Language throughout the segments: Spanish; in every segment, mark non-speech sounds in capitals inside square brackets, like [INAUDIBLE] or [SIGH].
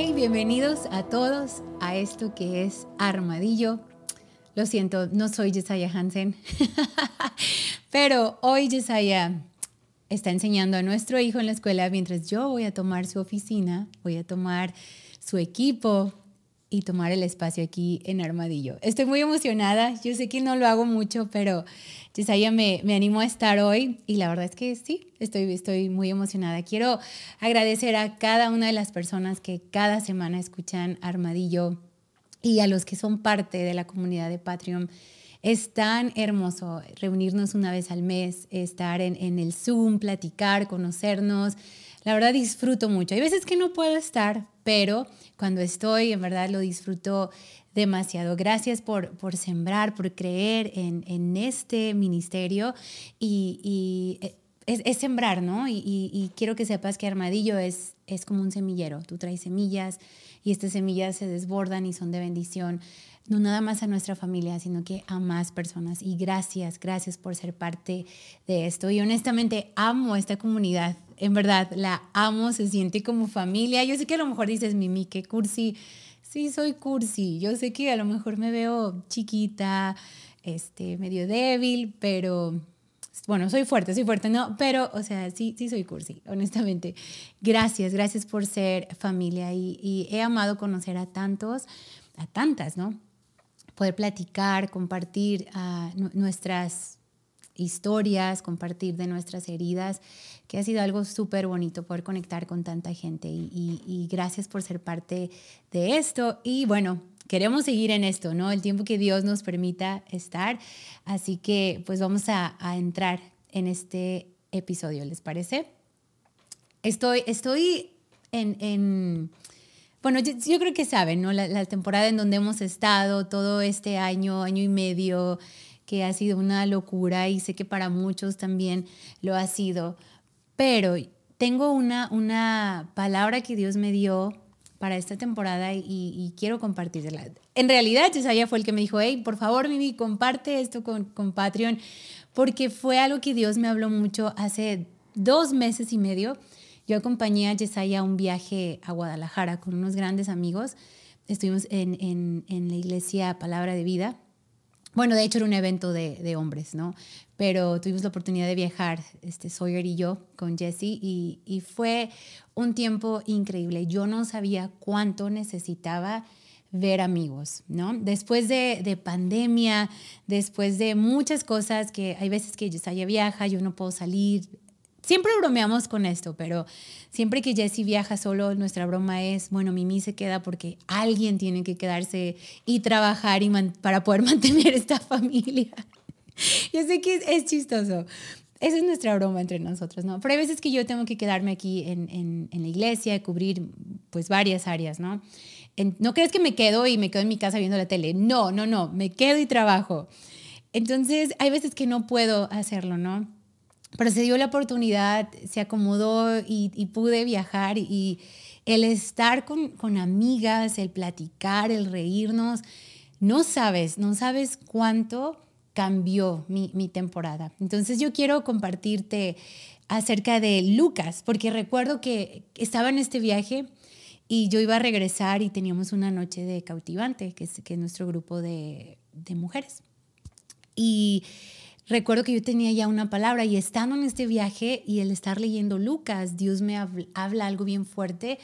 Bienvenidos a todos a esto que es Armadillo. Lo siento, no soy Jesiah Hansen, [LAUGHS] pero hoy Jesiah está enseñando a nuestro hijo en la escuela mientras yo voy a tomar su oficina, voy a tomar su equipo y tomar el espacio aquí en Armadillo. Estoy muy emocionada, yo sé que no lo hago mucho, pero Yesaya me, me animó a estar hoy y la verdad es que sí, estoy, estoy muy emocionada. Quiero agradecer a cada una de las personas que cada semana escuchan Armadillo y a los que son parte de la comunidad de Patreon. Es tan hermoso reunirnos una vez al mes, estar en, en el Zoom, platicar, conocernos. La verdad disfruto mucho. Hay veces que no puedo estar, pero cuando estoy, en verdad lo disfruto demasiado. Gracias por, por sembrar, por creer en, en este ministerio y, y eh, es, sembrar, ¿no? Y, y, y, quiero que sepas que Armadillo es, es como un semillero. Tú traes semillas y estas semillas se desbordan y son de bendición, no nada más a nuestra familia, sino que a más personas. Y gracias, gracias por ser parte de esto. Y honestamente amo esta comunidad. En verdad, la amo, se siente como familia. Yo sé que a lo mejor dices, Mimi, qué cursi sí soy cursi. Yo sé que a lo mejor me veo chiquita, este, medio débil, pero bueno, soy fuerte, soy fuerte, no, pero, o sea, sí, sí soy cursi, honestamente. Gracias, gracias por ser familia y, he amado conocer a tantos, a tantas, ¿no? Poder platicar, compartir uh, nuestras historias, compartir de nuestras heridas, que ha sido algo súper bonito poder conectar con tanta gente y, y, y, gracias por ser parte de esto. Y bueno, queremos seguir en esto, ¿no? El tiempo que Dios nos permita estar. Así que pues vamos a, a entrar en este episodio, ¿les parece? Estoy, estoy en... en bueno, yo, yo, creo que saben, ¿no? La, la temporada en donde hemos estado todo este año, año y medio, que ha sido una locura y sé que para muchos también lo ha sido, pero tengo una, una palabra que Dios me dio para esta temporada y, quiero compartirla. En realidad, Cesaya fue el que me dijo, hey, por favor, Mimi, comparte esto con, con Patreon, porque fue algo que Dios me habló mucho hace dos meses y medio. Yo acompañé a Yesaya a un viaje a Guadalajara con unos grandes amigos. Estuvimos en, en, en la iglesia Palabra de Vida bueno, de hecho era un evento de, hombres, ¿no? Pero tuvimos la oportunidad de viajar, este, Sawyer y yo, con Jesse, y, fue un tiempo increíble. Yo no sabía cuánto necesitaba ver amigos, ¿no? Después de, de, pandemia, después de muchas cosas que hay veces que Yesaya viaja, yo no puedo salir, Siempre bromeamos con esto, pero siempre que Jesse viaja solo, nuestra broma es, bueno, Mimi se queda porque alguien tiene que quedarse y trabajar y para poder [LAUGHS] mantener esta familia. [LAUGHS] Yo sé que es, chistoso. Esa es nuestra broma entre nosotros, ¿no? Pero hay veces que yo tengo que quedarme aquí en, la iglesia, cubrir pues varias áreas, ¿no? No crees que me quedo y me quedo en mi casa viendo la tele. No, no, no, me quedo y trabajo. Entonces, hay veces que no puedo hacerlo, ¿no? Pero se dio la oportunidad, se acomodó y, pude viajar y el estar con, con, amigas, el platicar, el reírnos, no sabes, no sabes cuánto cambió mi, mi temporada. Entonces yo quiero compartirte acerca de Lucas, porque recuerdo que estaba en este viaje y yo iba a regresar y teníamos una noche de cautivante, que es, que es nuestro grupo de, de mujeres. Y recuerdo que yo tenía ya una palabra y estando en este viaje y el estar leyendo Lucas, Dios me habla, algo bien fuerte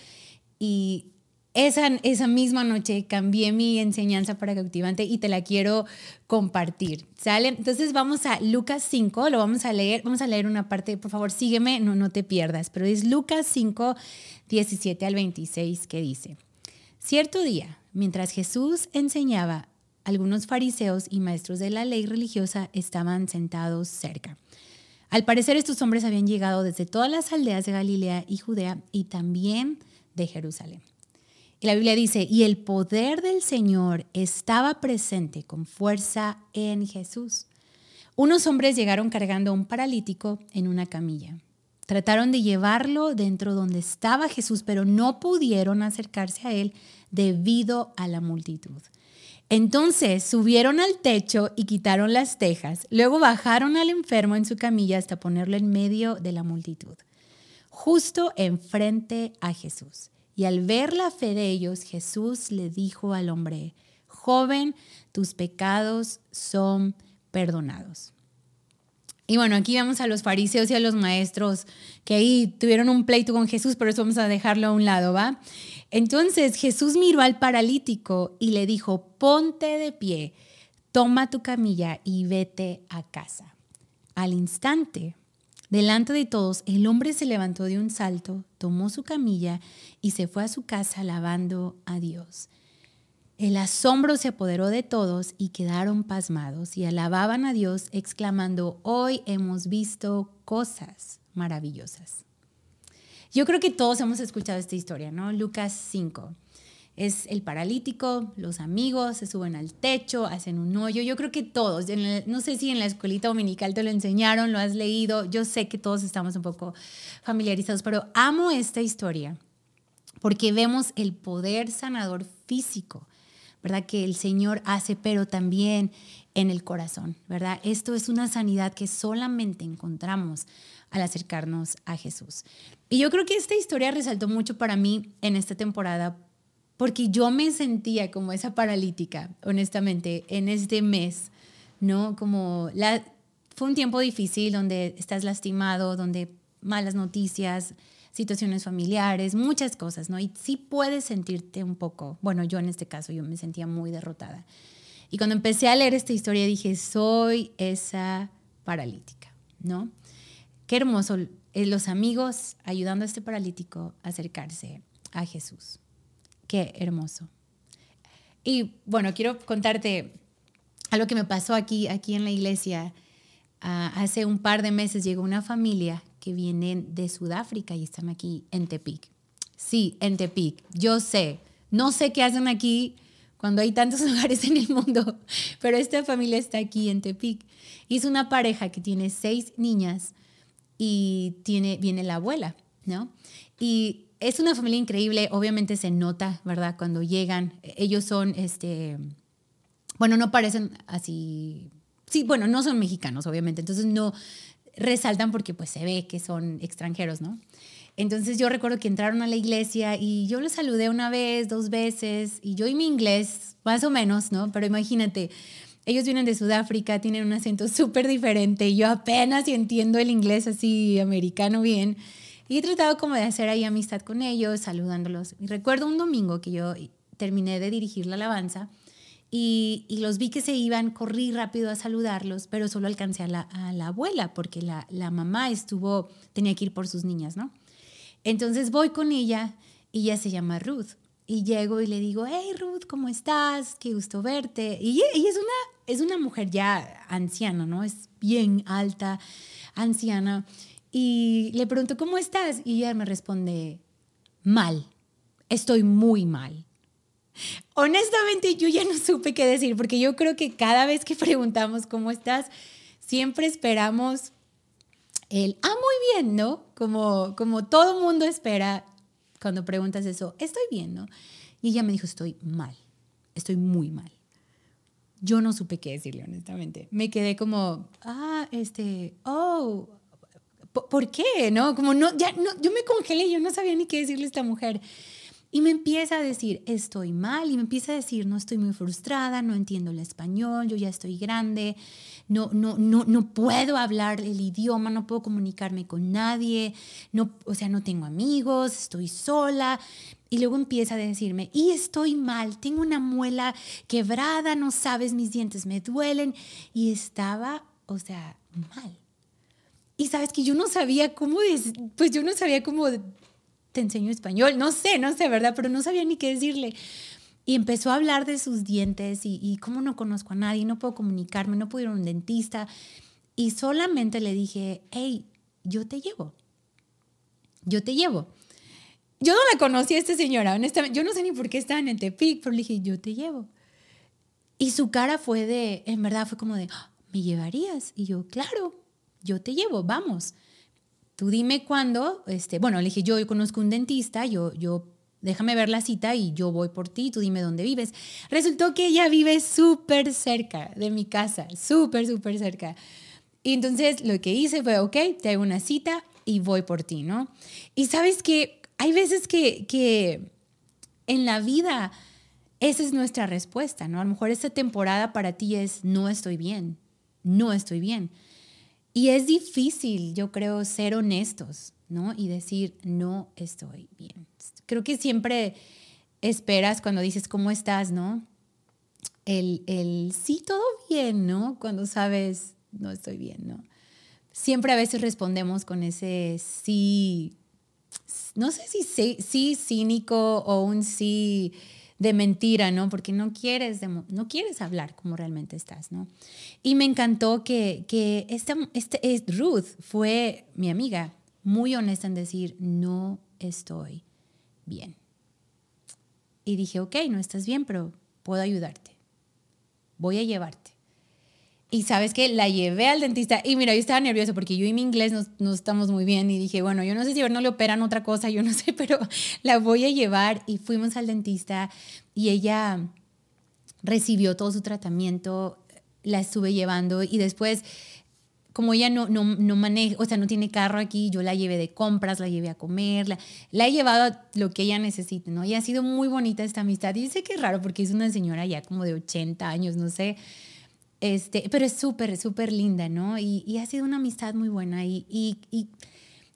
y esa, esa misma noche cambié mi enseñanza para cautivante y te la quiero compartir. ¿Sale? Entonces vamos a Lucas 5, lo vamos a leer, vamos a leer una parte, por favor sígueme, no, no te pierdas, pero es Lucas 5, 17 al 26 que dice, cierto día, mientras Jesús enseñaba, algunos fariseos y maestros de la ley religiosa estaban sentados cerca. Al parecer estos hombres habían llegado desde todas las aldeas de Galilea y Judea y también de Jerusalén. Y la Biblia dice, y el poder del Señor estaba presente con fuerza en Jesús. Unos hombres llegaron cargando a un paralítico en una camilla. Trataron de llevarlo dentro donde estaba Jesús, pero no pudieron acercarse a él debido a la multitud. Entonces subieron al techo y quitaron las tejas. Luego bajaron al enfermo en su camilla hasta ponerlo en medio de la multitud, justo enfrente a Jesús. Y al ver la fe de ellos, Jesús le dijo al hombre, joven, tus pecados son perdonados. Y bueno, aquí vamos a los fariseos y a los maestros que ahí tuvieron un pleito con Jesús, pero eso vamos a dejarlo a un lado, ¿va? Entonces Jesús miró al paralítico y le dijo, ponte de pie, toma tu camilla y vete a casa. Al instante, delante de todos, el hombre se levantó de un salto, tomó su camilla y se fue a su casa alabando a Dios. El asombro se apoderó de todos y quedaron pasmados y alababan a Dios exclamando, hoy hemos visto cosas maravillosas. Yo creo que todos hemos escuchado esta historia, ¿no? Lucas 5. Es el paralítico, los amigos se suben al techo, hacen un hoyo. Yo creo que todos, no sé si en la escuelita dominical te lo enseñaron, lo has leído, yo sé que todos estamos un poco familiarizados, pero amo esta historia porque vemos el poder sanador físico ¿verdad? Que el Señor hace, pero también en el corazón, ¿verdad? Esto es una sanidad que solamente encontramos al acercarnos a Jesús. Y yo creo que esta historia resaltó mucho para mí en esta temporada porque yo me sentía como esa paralítica, honestamente, en este mes, ¿no? Como la, fue un tiempo difícil donde estás lastimado, donde malas noticias, situaciones familiares, muchas cosas, ¿no? Y sí puedes sentirte un poco, bueno, yo en este caso, yo me sentía muy derrotada. Y cuando empecé a leer esta historia dije, soy esa paralítica, ¿no? Qué hermoso, eh, los amigos ayudando a este paralítico a acercarse a Jesús. Qué hermoso. Y bueno, quiero contarte algo que me pasó aquí, aquí en la iglesia. Ah, hace un par de meses llegó una familia que vienen de Sudáfrica y están aquí en Tepic. Sí, en Tepic. Yo sé, no sé qué hacen aquí cuando hay tantos [LAUGHS] lugares en el mundo, pero esta familia está aquí en Tepic. Y es una pareja que tiene seis niñas y tiene, viene la abuela, ¿no? Y es una familia increíble, obviamente se nota, ¿verdad? Cuando llegan, ellos son, este, bueno, no parecen así, sí, bueno, no son mexicanos, obviamente, entonces no, resaltan porque pues se ve que son extranjeros, ¿no? Entonces yo recuerdo que entraron a la iglesia y yo los saludé una vez, dos veces, y yo y mi inglés, más o menos, ¿no? Pero imagínate, ellos vienen de Sudáfrica, tienen un acento [LAUGHS] súper diferente, y yo apenas entiendo el inglés así americano bien, y he tratado como de hacer ahí amistad con ellos, saludándolos. Y recuerdo un domingo que yo terminé de dirigir la alabanza, y, los vi que se iban, corrí rápido a saludarlos, pero solo alcancé a la, abuela porque la, mamá estuvo, tenía que ir por sus niñas, ¿no? Entonces voy con ella y ella se llama Ruth. Y llego y le digo, hey Ruth, ¿cómo estás? Qué gusto verte. Y ella es una, es una mujer ya anciana, ¿no? Es bien alta, anciana. Y le pregunto, ¿cómo estás? Y ella me responde, mal, estoy muy mal. Honestamente, yo ya no [LAUGHS] supe qué decir, porque yo creo que cada vez que [LAUGHS] preguntamos cómo estás, siempre esperamos el, ah, muy bien, ¿no? Como, como todo mundo espera cuando preguntas eso, estoy bien, ¿no? Y ella me dijo, estoy mal, estoy muy mal. Yo no supe qué decirle, honestamente. Me quedé como, ah, este, oh, ¿por qué? ¿No? Como no, ya, no, yo me congelé, yo no sabía ni qué decirle a esta mujer. Y me empieza a decir, estoy mal, y me empieza a decir, no estoy muy frustrada, no entiendo el español, yo ya estoy grande, no, no, no, no puedo hablar el idioma, no puedo comunicarme con nadie, no, o sea, no tengo amigos, estoy sola. Y luego empieza a decirme, y estoy mal, tengo una muela quebrada, no sabes, mis dientes me duelen. Y estaba, o sea, mal. Y sabes que yo no sabía cómo, pues yo no sabía cómo te enseño español, no sé, no sé, ¿verdad? Pero no sabía ni qué decirle. Y empezó a hablar de sus dientes y, y cómo no conozco a nadie, no puedo comunicarme, no puedo ir a un dentista. Y solamente le dije, hey, yo te llevo. Yo te llevo. Yo no la conocí a esta señora, honestamente. Yo no sé ni por qué estaban en Tepic, pero le dije, yo te llevo. Y su cara fue de, en verdad fue como de, ah, ¿me llevarías? Y yo, claro, yo te llevo, vamos tú dime cuándo, este, bueno, le dije, yo, yo conozco un dentista, yo, yo, déjame ver la cita y yo voy por ti, tú dime dónde vives. Resultó que ella vive súper cerca de mi casa, súper, súper cerca. Y entonces lo que hice fue, ok, te hago una cita y voy por ti, ¿no? Y sabes que hay veces que, que en la vida esa es nuestra respuesta, ¿no? A lo mejor esta temporada para ti es no estoy bien, no estoy bien. Y es difícil, yo creo, ser honestos, ¿no? Y decir, no estoy bien. Creo que siempre esperas cuando dices, ¿cómo estás, no? El, el sí, todo bien, ¿no? Cuando sabes, no estoy bien, ¿no? Siempre a veces respondemos con ese sí, no sé si sí, sí cínico o un sí de mentira, ¿no? Porque no quieres, no quieres hablar como realmente estás, ¿no? Y me encantó que, que esta, este, Ruth fue mi amiga, muy honesta en decir, no estoy bien. Y dije, ok, no estás bien, pero puedo ayudarte. Voy a llevarte. Y sabes que la llevé al dentista y mira, yo estaba nerviosa porque yo y mi inglés no, estamos muy bien y dije, bueno, yo no sé si a ver no le operan otra cosa, yo no sé, [LAUGHS] pero la voy a llevar y fuimos al dentista y ella recibió todo su tratamiento, la estuve llevando y después como ella no, no, no, maneja, o sea, no tiene carro aquí, yo la llevé de compras, la llevé a comer, la, la he llevado a lo que ella necesite, ¿no? Y ha sido muy bonita esta amistad. Y sé que es raro porque es una señora ya como de 80 años, no sé, este, pero es súper, súper linda, ¿no? Y, ha sido una amistad muy buena y,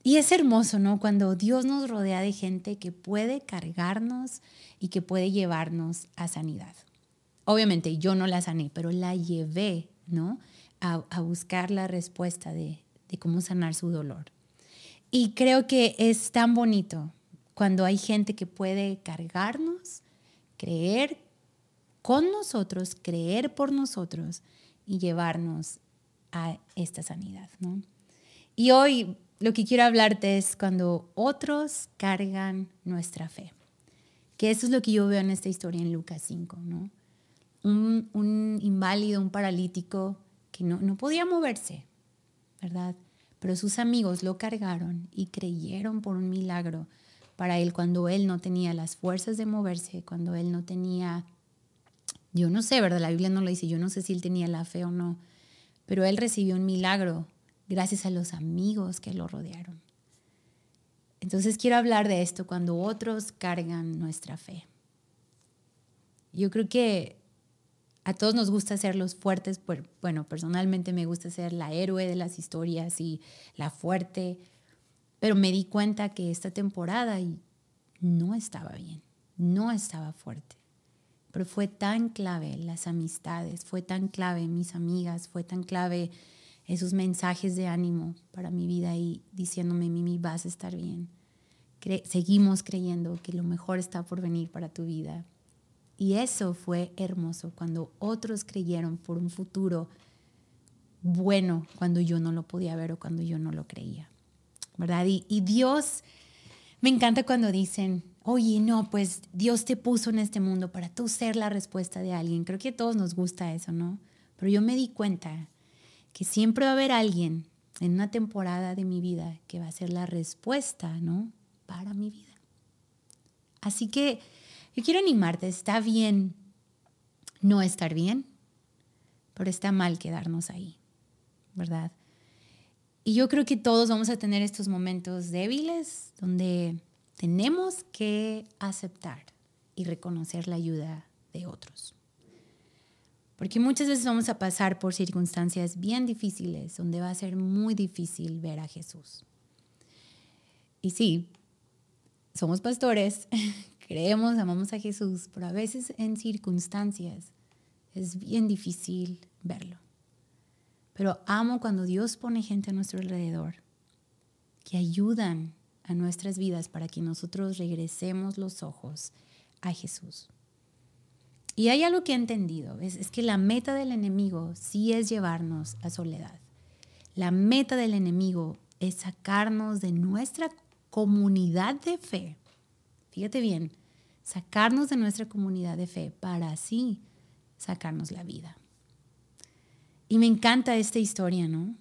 es hermoso, ¿no? Cuando Dios nos rodea de gente que puede cargarnos y que puede llevarnos a sanidad. Obviamente yo no la sané, pero la llevé, ¿no? A, buscar la respuesta de cómo sanar su dolor. Y creo que es tan bonito cuando hay gente que puede cargarnos, creer con nosotros, creer por nosotros y llevarnos a esta sanidad. ¿no? Y hoy lo que quiero hablarte es cuando otros cargan nuestra fe. Que eso es lo que yo veo en esta historia en Lucas 5. ¿no? Un, un inválido, un paralítico que no, no podía moverse, ¿verdad? Pero sus amigos lo cargaron y creyeron por un milagro para él cuando él no tenía las fuerzas de moverse, cuando él no tenía yo no sé, ¿verdad? La Biblia no lo dice, yo no sé si él tenía la fe o no, pero él recibió un milagro gracias a los amigos que lo rodearon. Entonces quiero hablar de esto cuando otros cargan nuestra fe. Yo creo que a todos nos gusta ser los fuertes, bueno, personalmente me gusta ser la héroe de las historias y la fuerte, pero me di cuenta que esta temporada no estaba bien, no estaba fuerte. Pero fue tan clave las amistades, fue tan clave mis amigas, fue tan clave esos mensajes de ánimo para mi vida y diciéndome, Mimi, vas a estar bien. seguimos creyendo que lo mejor está por venir para tu vida. Y eso fue hermoso cuando otros creyeron por un futuro bueno cuando yo no lo podía ver o cuando yo no lo creía. ¿Verdad? Y, y Dios, me encanta cuando dicen, oye, no, pues Dios te puso en este mundo para tú ser la respuesta de alguien. Creo que a todos nos gusta eso, ¿no? Pero yo me di cuenta que siempre va a haber alguien en una temporada de mi vida que va a ser la respuesta, ¿no? Para mi vida. Así que yo quiero animarte, está bien no estar bien, pero está mal quedarnos ahí, ¿verdad? Y yo creo que todos vamos a tener estos momentos débiles donde tenemos que aceptar y reconocer la ayuda de otros. Porque muchas veces vamos a pasar por circunstancias bien difíciles donde va a ser muy difícil ver a Jesús. Y sí, somos pastores, [LAUGHS] creemos, amamos a Jesús, pero a veces en circunstancias es bien difícil verlo. Pero amo cuando Dios pone gente a nuestro alrededor que ayudan a nuestras vidas para que nosotros regresemos los ojos a Jesús. Y hay algo que he entendido, es, es que la meta del enemigo sí es llevarnos a soledad. La meta del enemigo es sacarnos de nuestra comunidad de fe. Fíjate bien, sacarnos de nuestra comunidad de fe para así sacarnos la vida. Y me encanta esta historia, ¿no?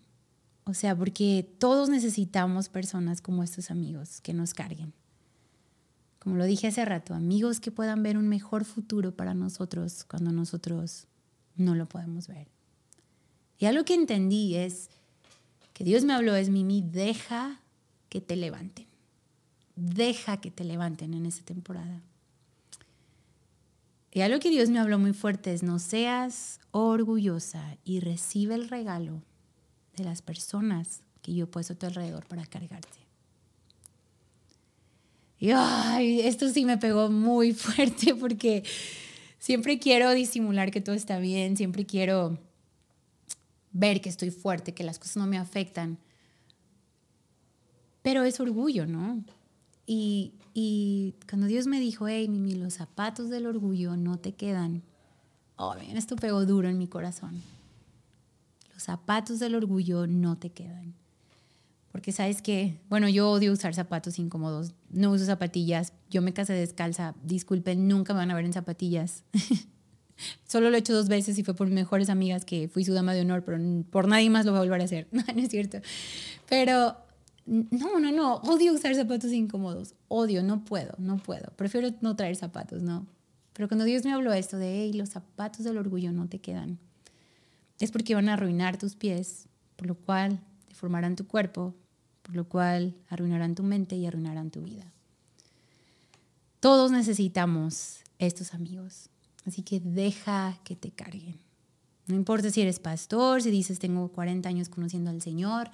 O sea, porque todos necesitamos personas como estos amigos que nos carguen. Como lo dije hace rato, amigos que puedan ver un mejor futuro para nosotros cuando nosotros no lo podemos ver. Y algo que entendí es que Dios me habló es, Mimi, deja que te levanten. deja que te levanten en esa temporada. Y algo que Dios me habló muy fuerte es, no seas orgullosa y recibe el regalo de las personas que yo he puesto a tu alrededor para cargarte. Y ay, esto sí me pegó muy [LAUGHS] fuerte porque siempre quiero disimular que todo está bien, siempre quiero ver que estoy fuerte, que las cosas no me afectan. Pero es orgullo, ¿no? Y, y cuando Dios me dijo, hey, Mimi, los zapatos del orgullo no te quedan. Oh, bien, esto pegó duro en mi corazón. Zapatos del orgullo no te quedan. Porque sabes que, bueno, yo odio usar zapatos incómodos, no uso zapatillas, yo me casé descalza, disculpen, nunca me van a ver en zapatillas. [LAUGHS] Solo lo he hecho dos veces y fue por mis mejores amigas que fui su dama de honor, pero por nadie más lo voy a volver a hacer. [LAUGHS] No, no es cierto. Pero no, no, no, odio usar zapatos incómodos, odio, no puedo, no puedo. Prefiero no traer zapatos, ¿no? Pero cuando Dios me habló esto de, hey, los zapatos del orgullo no te quedan, es porque van a arruinar tus pies, por lo cual deformarán tu cuerpo, por lo cual arruinarán tu mente y arruinarán tu vida. Todos necesitamos estos amigos, así que deja que te carguen. No importa si eres pastor, si dices tengo 40 años conociendo al Señor,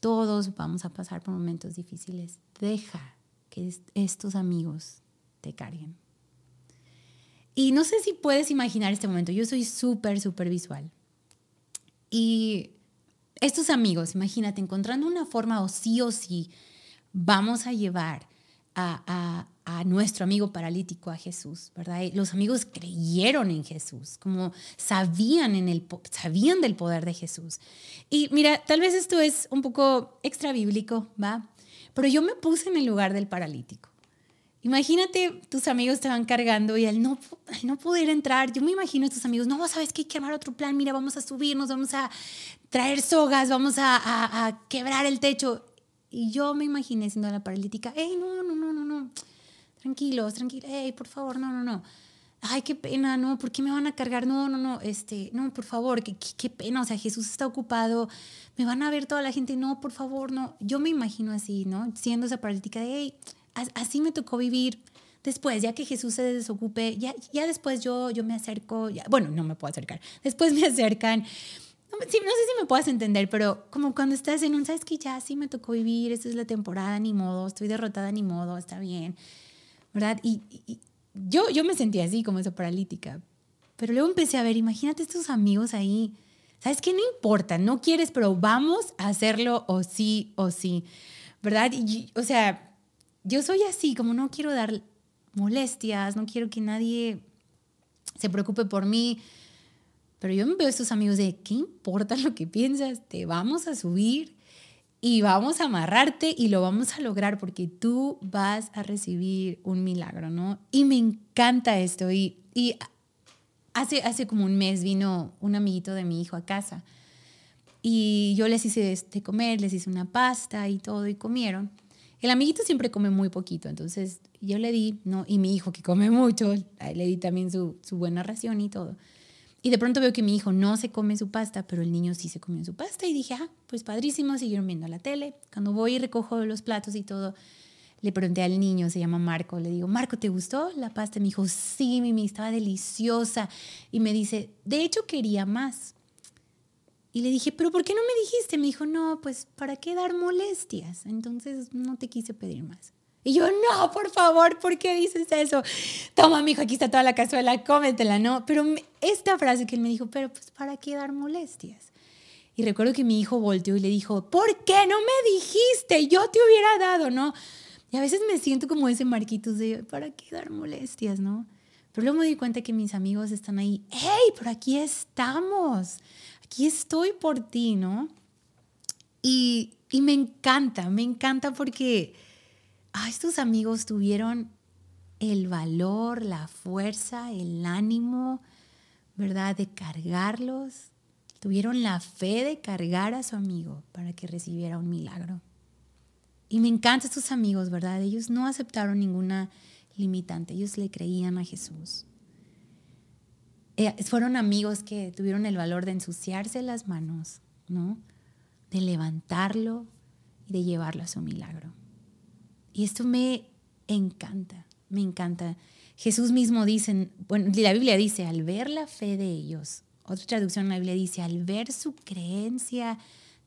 todos vamos a pasar por momentos difíciles. Deja que estos amigos te carguen. Y no sé si puedes imaginar este momento. Yo soy súper, súper visual. Y estos amigos, imagínate, encontrando una forma o sí o sí, vamos a llevar a, a nuestro amigo paralítico, a Jesús, ¿verdad? los amigos creyeron en Jesús, como sabían, en el, sabían del poder de Jesús. Y mira, tal vez esto es un poco extra bíblico, ¿va? Pero yo me puse en el lugar del paralítico. Imagínate, tus amigos te van cargando y al no, no poder entrar, yo me imagino a tus amigos, no, sabes que hay que armar otro plan, mira, vamos a subirnos, vamos a traer sogas, vamos a, a, quebrar el techo. Y yo me imaginé siendo la paralítica, hey, no, no, no, no, no tranquilos, tranquilos, hey, por favor, no, no, no. Ay, qué pena, no, ¿por qué me van a cargar? No, no, no, este, no, por favor, qué, qué, pena, o sea, Jesús está ocupado, me van a ver toda la gente, no, por favor, no. Yo me imagino así, ¿no? Siendo esa paralítica de, hey, así me tocó vivir. Después, ya que Jesús se desocupe, ya, ya después yo, yo me acerco, bueno, no me puedo acercar, después me [LAUGHS] acercan. No, no sé si me puedas entender, pero como cuando estás en un, sabes que ya sí me tocó vivir, esta es la temporada, ni modo, estoy derrotada, ni modo, está bien ¿verdad? Y, yo, yo me sentía así, como esa paralítica. Pero luego empecé a ver, imagínate estos amigos ahí. ¿Sabes qué? No importa, no quieres, pero vamos a hacerlo o sí o sí, ¿verdad? Y, o sea, yo soy así, como no quiero dar molestias, no quiero que nadie se preocupe por mí. Pero yo me veo a estos amigos de, ¿qué importa lo que piensas? Te vamos a subir y vamos a amarrarte y lo vamos a lograr porque tú vas a recibir un milagro, ¿no? Y me encanta esto. Y, y hace, hace como un mes vino un amiguito de mi hijo a casa y yo les hice de este, comer, les hice una pasta y todo y comieron. El amiguito siempre come muy poquito, entonces yo le di, ¿no? Y mi hijo que come mucho, le di también su, buena ración y todo. Y de pronto veo que mi hijo no se come su pasta, pero el niño sí se comió su pasta. Y dije, ah, pues padrísimo, siguieron viendo la tele. Cuando voy y recojo los platos y todo, le pregunté al niño, se llama Marco, le digo, Marco, ¿te gustó la pasta? Me dijo, sí, Mimi, estaba deliciosa. Y me dice, de hecho quería más. Y le dije, pero ¿por qué no me dijiste? Me dijo, no, pues ¿para qué dar molestias? Entonces no te quise pedir más. Y yo, no, por favor, ¿por qué dices eso? Toma, mijo, aquí está toda la cazuela, cómetela, ¿no? Pero esta frase que él me dijo, pero pues, ¿para qué dar molestias? Y recuerdo que mi hijo volteó y le dijo, ¿por qué no me dijiste? Yo te hubiera dado, ¿no? Y a veces me siento como ese Marquitos de, ¿para qué dar molestias, no? Pero luego me di cuenta que mis amigos están ahí, ¡hey, pero aquí estamos! Aquí estoy por ti, ¿no? Y, y me encanta, me encanta porque estos amigos tuvieron el valor, la fuerza, el ánimo, ¿verdad? De cargarlos. Tuvieron la fe de cargar a su amigo para que recibiera un milagro. Y me encantan estos amigos, ¿verdad? Ellos no aceptaron ninguna limitante, ellos le creían a Jesús. Eh, fueron amigos que tuvieron el valor de ensuciarse las manos, ¿no? De levantarlo y de llevarlo a su milagro. Y esto me encanta, me encanta. Jesús mismo dice, bueno, la Biblia dice, al ver la fe de ellos, otra traducción en la Biblia dice, al ver su creencia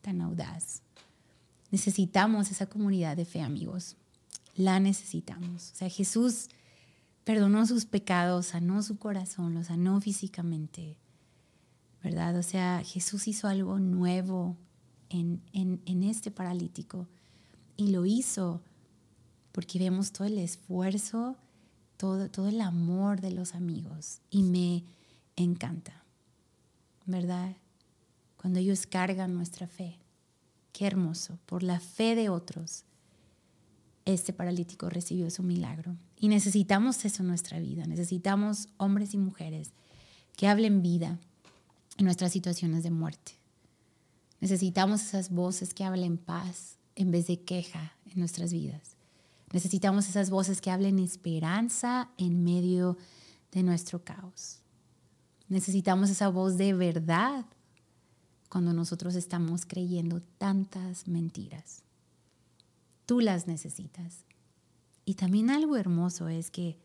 tan audaz, necesitamos esa comunidad de fe, amigos. La necesitamos. O sea, Jesús perdonó sus pecados, sanó su corazón, lo sanó físicamente, ¿verdad? O sea, Jesús hizo algo nuevo en, en este paralítico y lo hizo porque vemos todo el esfuerzo, todo, todo el amor de los amigos y me encanta, ¿verdad? Cuando ellos cargan nuestra fe. Qué hermoso, por la fe de otros, este paralítico recibió su milagro. Y necesitamos eso en nuestra vida, necesitamos hombres y mujeres que hablen vida en nuestras situaciones de muerte. Necesitamos esas voces que hablen paz en vez de queja en nuestras vidas. Necesitamos esas voces que hablen esperanza en medio de nuestro caos. Necesitamos esa voz de verdad cuando nosotros estamos creyendo tantas mentiras. Tú las necesitas. Y también algo hermoso es que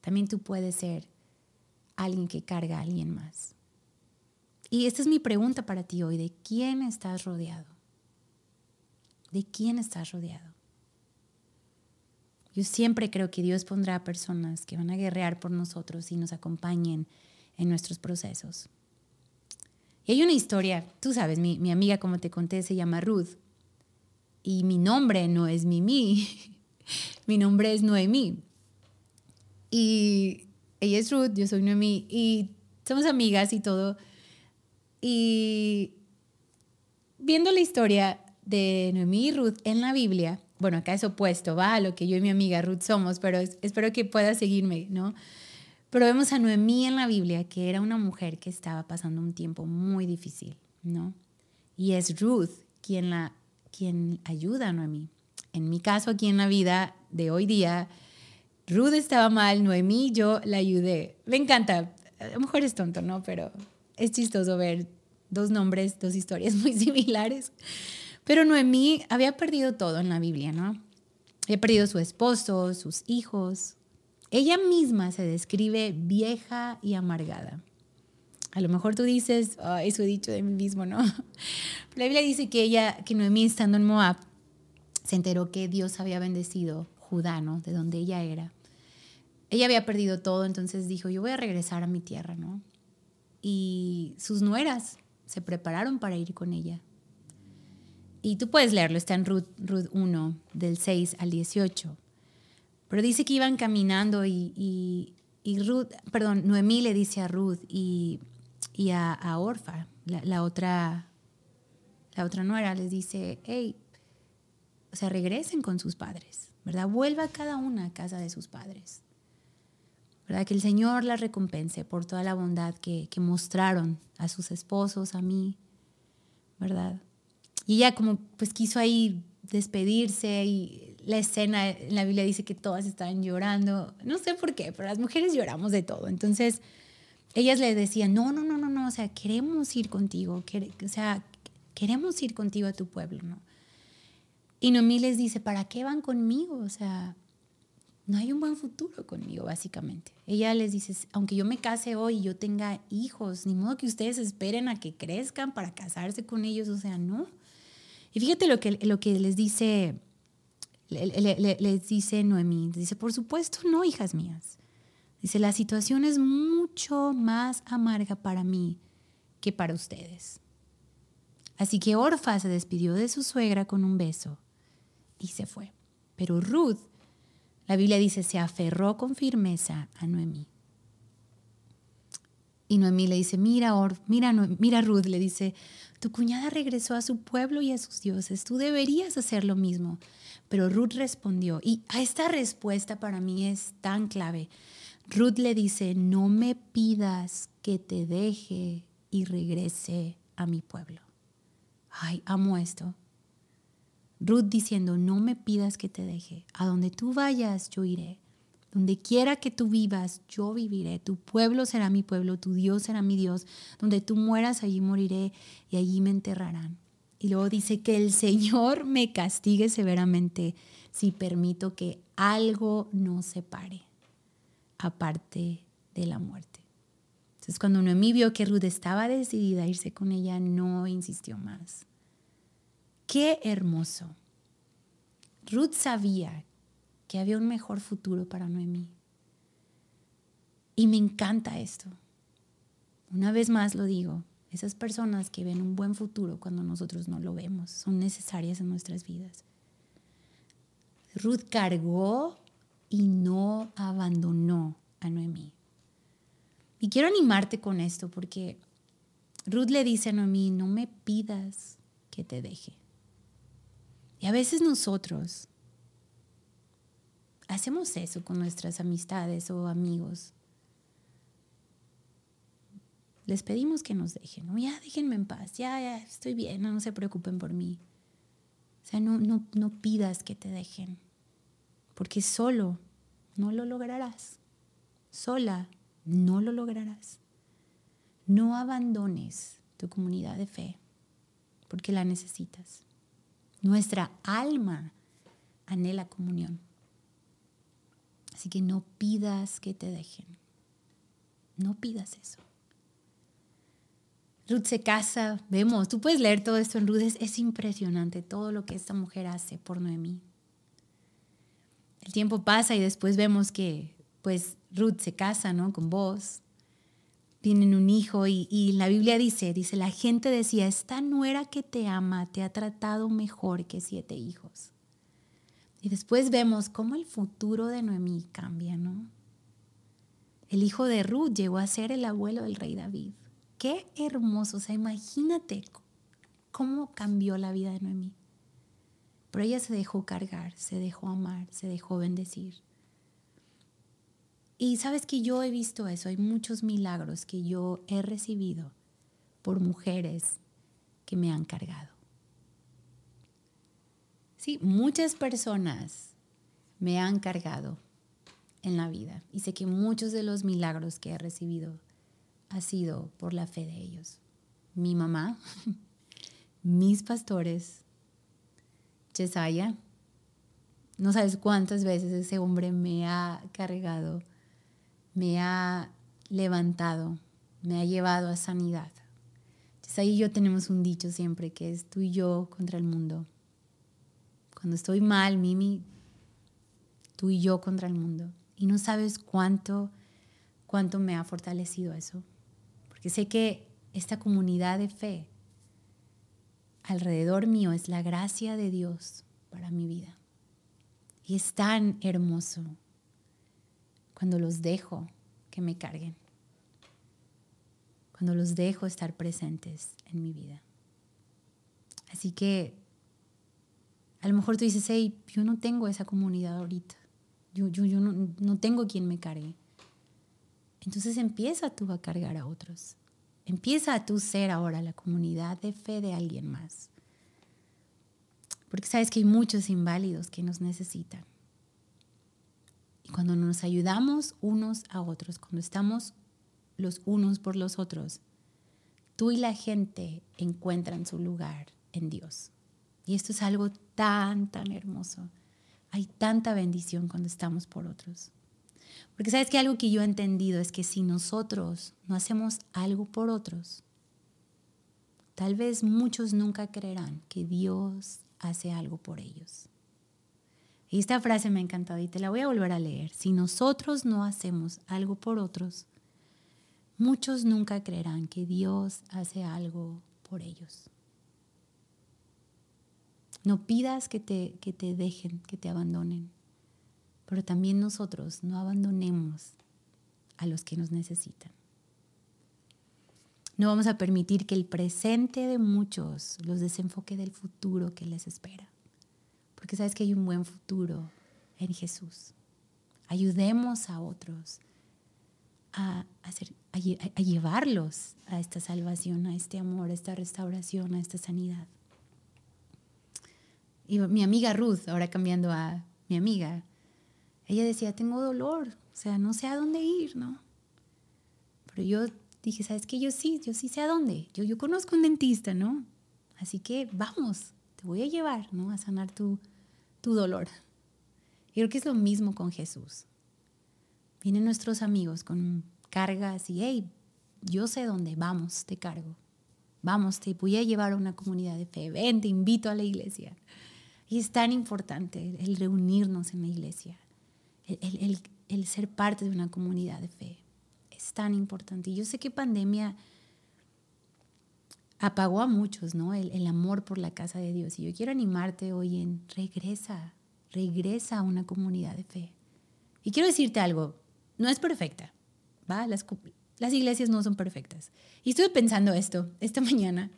también tú puedes ser alguien que carga a alguien más. Y esta es mi pregunta para ti hoy, ¿de quién estás rodeado? ¿De quién estás rodeado? Yo siempre creo que Dios pondrá personas que van a guerrear por nosotros y nos acompañen en nuestros procesos. Y hay una historia, tú sabes, mi, mi amiga, como te conté, se llama Ruth. Y mi nombre no es Mimi, [LAUGHS] mi nombre es Noemí. Y ella es Ruth, yo soy Noemí, y somos amigas y todo. Y viendo la historia de Noemí y Ruth en la Biblia, bueno, acá es opuesto, va a lo que yo y mi amiga Ruth somos, pero espero que pueda seguirme, ¿no? Pero vemos a Noemí en la Biblia, que era una mujer que estaba pasando un tiempo muy difícil, ¿no? Y es Ruth quien, la, quien ayuda a Noemí. En mi caso, aquí en la vida de hoy día, Ruth estaba mal, Noemí, yo la ayudé. Me encanta, a lo mejor es tonto, ¿no? Pero es chistoso ver dos nombres, dos historias [LAUGHS] muy similares. Pero Noemí había perdido todo en la Biblia, ¿no? Había perdido su esposo, sus hijos. Ella misma se describe vieja y amargada. A lo mejor tú dices, eso he dicho de mí mismo, ¿no? [LAUGHS] la Biblia dice que ella, que Noemí estando en Moab, se enteró que Dios había bendecido Judá, ¿no? De donde ella era. Ella había perdido todo, entonces dijo, yo voy a regresar a mi tierra, ¿no? Y sus nueras se prepararon para ir con ella. Y tú puedes leerlo, está en Ruth, 1, del 6 al 18. Pero dice que iban caminando y, y, Ruth, perdón, Noemí le dice a Ruth y, y a, a, Orfa, la, otra, la otra nuera, les dice, hey, sea, regresen con sus padres, ¿verdad? Vuelva cada una a casa de sus padres. ¿verdad? Que el Señor la recompense por toda la bondad que, que mostraron a sus esposos, a mí, ¿verdad? Y ella como pues quiso ahí despedirse y la escena en la Biblia dice que todas estaban llorando. No sé por qué, pero las mujeres lloramos de todo. Entonces, ellas le decían, no, no, no, no, no, o sea, queremos ir contigo, o sea, queremos ir contigo a tu pueblo, ¿no? Y Noemí les dice, ¿para qué van conmigo? O sea, no hay un buen futuro conmigo, básicamente. Ella les dice, aunque yo me case hoy y yo tenga hijos, ni modo que ustedes esperen a que crezcan para casarse con ellos, o sea, no. Y fíjate lo que, lo que les dice, les dice Noemí. Dice, por supuesto no, hijas mías. Dice, la situación es mucho más amarga para mí que para ustedes. Así que Orfa se despidió de su suegra con un beso y se fue. Pero Ruth, la Biblia dice, se aferró con firmeza a Noemí. Y Noemí le dice, mira, Or, mira, mira Ruth, le dice, tu cuñada regresó a su pueblo y a sus dioses. Tú deberías hacer lo mismo. Pero Ruth respondió, y a esta respuesta para mí es tan clave. Ruth le dice, no me pidas que te deje y regrese a mi pueblo. Ay, amo esto. Ruth diciendo, no me pidas que te deje. A donde tú vayas, yo iré. Donde quiera que tú vivas, yo viviré. Tu pueblo será mi pueblo, tu Dios será mi Dios. Donde tú mueras, allí moriré y allí me enterrarán. Y luego dice que el Señor me castigue severamente si permito que algo no se pare, aparte de la muerte. Entonces cuando Noemí vio que Ruth estaba decidida a irse con ella, no insistió más. Qué hermoso. Ruth sabía que había un mejor futuro para Noemí. Y me encanta esto. Una vez más lo digo, esas personas que ven un buen futuro cuando nosotros no lo vemos son necesarias en nuestras vidas. Ruth cargó y no abandonó a Noemí. Y quiero animarte con esto porque Ruth le dice a Noemí, no me pidas que te deje. Y a veces nosotros hacemos eso con nuestras amistades o amigos. Les pedimos que nos dejen, ¿no? ya déjenme en paz, ya, ya, estoy bien, no, se preocupen por mí. O sea, no, no, no pidas que te dejen, porque solo no lo lograrás. Sola no lo lograrás. No abandones tu comunidad de fe, porque la necesitas. Nuestra alma anhela comunión. Así que no pidas que te dejen. No pidas eso. Ruth se casa, vemos, tú puedes leer todo esto en Ruth, es, impresionante todo lo que esta mujer hace por Noemí. El tiempo pasa y después vemos que pues Ruth se casa, ¿no? Con vos, tienen un hijo y, la Biblia dice, dice, la gente decía, esta nuera que te ama te ha tratado mejor que siete hijos. Y después vemos cómo el futuro de Noemí cambia, ¿no? El hijo de Ruth llegó a ser el abuelo del rey David. Qué hermoso, o sea, imagínate cómo cambió la vida de Noemí. Pero ella se dejó cargar, se dejó amar, se dejó bendecir. Y sabes que yo he visto eso, hay muchos milagros que yo he recibido por mujeres que me han cargado. Sí, muchas personas me han cargado en la vida y sé que muchos de los milagros que he recibido ha sido por la fe de ellos. Mi mamá, [LAUGHS] mis pastores, Chesaya, no sabes cuántas veces ese hombre me ha cargado, me ha levantado, me ha llevado a sanidad. Chesaya y yo tenemos un dicho siempre que es tú y yo contra el mundo cuando estoy mal, Mimi, tú y yo contra el mundo. Y no sabes cuánto, cuánto me ha fortalecido eso. Porque sé que esta comunidad de fe alrededor mío es la gracia de Dios para mi vida. Y es tan hermoso cuando los dejo que me carguen. Cuando los dejo estar presentes en mi vida. Así que a lo mejor tú dices, hey, yo no tengo esa comunidad ahorita. Yo, yo, yo no, no tengo quien me cargue. Entonces empieza tú a cargar a otros. Empieza a tú ser ahora la comunidad de fe de alguien más. Porque sabes que hay muchos inválidos que nos necesitan. Cuando nos ayudamos unos a otros, cuando estamos los unos por los otros, tú y la gente encuentran su lugar en Dios. Y esto es algo tan, tan hermoso. Hay tanta bendición cuando estamos por otros. Porque sabes que algo que yo he entendido es que si nosotros no hacemos algo por otros, tal vez muchos nunca creerán que Dios hace algo por ellos. Y esta frase me ha encantado y te la voy a volver a leer. Si nosotros no hacemos algo por otros, muchos nunca creerán que Dios hace algo por ellos. No pidas que te, que te dejen, que te abandonen, pero también nosotros no abandonemos a los que nos necesitan. No vamos a permitir que el presente de muchos los desenfoque del futuro que les espera. Porque sabes que hay un buen futuro en Jesús. Ayudemos a otros a, hacer, a llevarlos a esta salvación, a este amor, a esta restauración, a esta sanidad. Y mi amiga Ruth, ahora cambiando a mi amiga, ella decía, tengo dolor, o sea, no sé a dónde ir, ¿no? Pero yo dije, ¿sabes qué? Yo sí, yo sí sé a dónde. Yo, yo conozco un dentista, ¿no? Así que vamos, te voy a llevar, ¿no? A sanar tu, tu dolor. Y creo que es lo mismo con Jesús. Vienen nuestros amigos con cargas y, hey, yo sé dónde, vamos, te cargo. Vamos, te voy a llevar a una comunidad de fe. Ven, te invito a la iglesia. Y es tan importante el reunirnos en la iglesia, el, el, ser parte de una comunidad de fe. Es tan importante. Y yo sé que pandemia apagó a muchos, ¿no? El, amor por la casa de Dios. Y yo quiero animarte hoy en regresa, regresa a una comunidad de fe. Y quiero decirte algo, no es perfecta, ¿va? Las, las iglesias no son perfectas. Y estuve pensando esto esta [LAUGHS] mañana.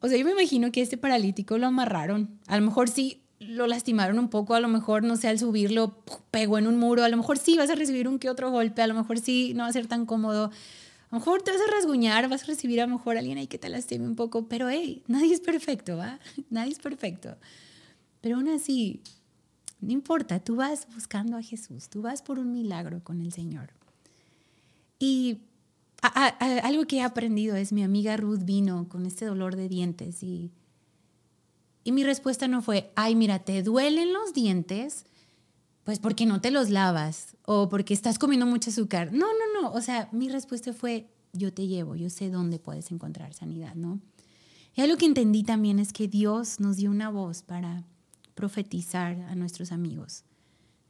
O sea, yo me imagino que este paralítico lo amarraron. A lo mejor sí lo lastimaron un poco, a lo mejor, no sé, al subirlo pegó en un muro, a lo mejor sí vas a recibir un que otro golpe, a lo mejor sí no va a ser tan cómodo. A lo mejor te vas a rasguñar, vas a recibir a lo mejor a alguien ahí que te lastime un poco, pero hey, nadie es perfecto, ¿va? [LAUGHS] Nadie es perfecto. Pero aún así, no importa, tú vas buscando a Jesús, tú vas por un milagro con el Señor. Y algo que he aprendido es mi amiga Ruth vino con este dolor de dientes y, y mi respuesta no fue, ay, mira, te duelen los dientes, pues porque no te los lavas o porque estás comiendo mucho azúcar. No, no, no. O sea, mi respuesta fue, yo te llevo, yo sé dónde puedes encontrar sanidad, ¿no? Y algo que entendí también es que Dios nos dio una voz para profetizar a nuestros amigos,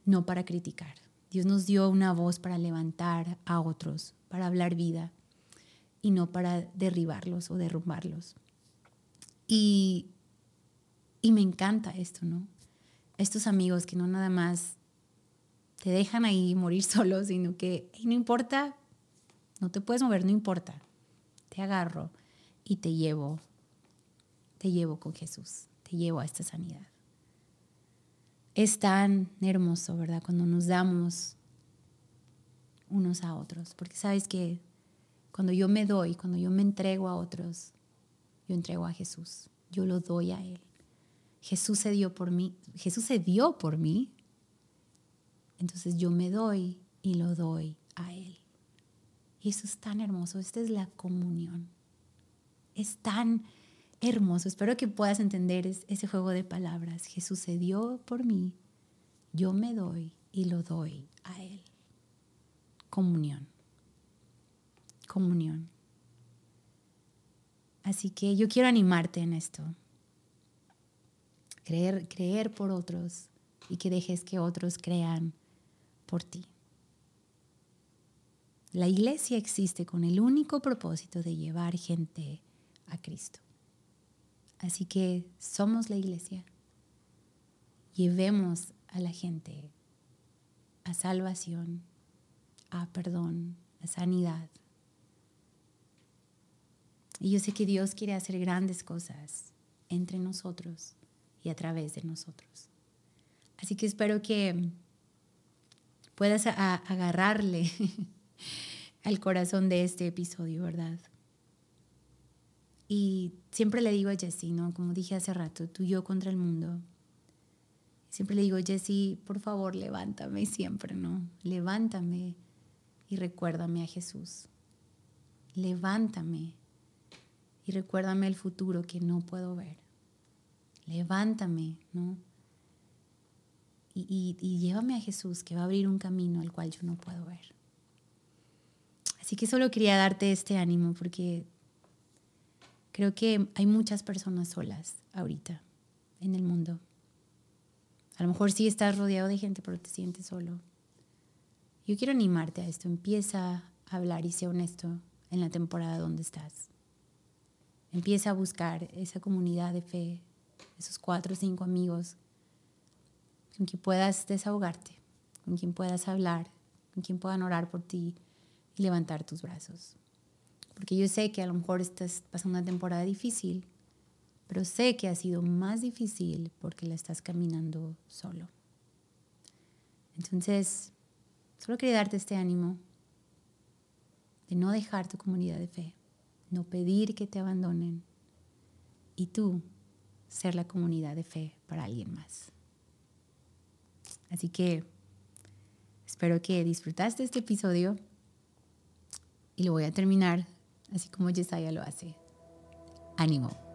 no para criticar. Dios nos dio una voz para levantar a otros, para hablar vida y no para derribarlos o derrumbarlos. Y, y me encanta esto, ¿no? Estos amigos que no nada más te dejan ahí morir [LAUGHS] solos, sino que no importa, no te puedes mover, no importa. Te agarro y te llevo, te llevo con Jesús, te llevo a esta sanidad es tan hermoso, ¿verdad? Cuando nos damos unos a otros. Porque sabes que cuando yo me doy, cuando yo me entrego a otros, yo entrego a Jesús. Yo lo doy a Él. Jesús se dio por mí. Jesús se dio por mí. Entonces yo me doy y lo doy a Él. Y eso es tan hermoso. Esta es la comunión. Es tan hermoso. Espero que puedas entender ese juego de palabras. Jesús se dio por mí, yo me doy y lo doy a Él. Comunión. Comunión. Así que yo quiero animarte en esto. Creer, creer por otros y que dejes que otros crean por ti. La iglesia existe con el único propósito de llevar gente a Cristo. Así que somos la iglesia. Llevemos a la gente a salvación, a perdón, a sanidad. Y yo sé que Dios quiere hacer grandes cosas entre nosotros y a través de nosotros. Así que espero que puedas agarrarle [LAUGHS] al corazón de este episodio, ¿verdad? Y siempre le digo a Jessie, ¿no? Como dije hace rato, tú yo contra el mundo. Siempre le digo, Jessie, por favor, levántame siempre, ¿no? Levántame y recuérdame a Jesús. Levántame y recuérdame el futuro que no puedo ver. Levántame, ¿no? Y, llévame a Jesús, que va a abrir un camino al cual yo no puedo ver. Así que solo quería darte este ánimo porque Creo que hay muchas personas solas ahorita en el mundo. A lo mejor sí estás rodeado de gente, pero te sientes solo. Yo quiero animarte a esto. Empieza a hablar y sea honesto en la temporada donde estás. Empieza a buscar esa comunidad de fe, esos cuatro o cinco amigos con quien puedas desahogarte, con quien puedas hablar, con quien puedan orar por ti y levantar tus brazos. Porque yo sé que a lo mejor estás pasando una temporada difícil, pero sé que ha sido más difícil porque la estás caminando solo. Entonces, solo quería darte este ánimo de no dejar tu comunidad de fe, no pedir que te abandonen y tú ser la comunidad de fe para alguien más. Así que espero que disfrutaste este episodio y lo voy a terminar así como Yesaya lo hace. Ánimo.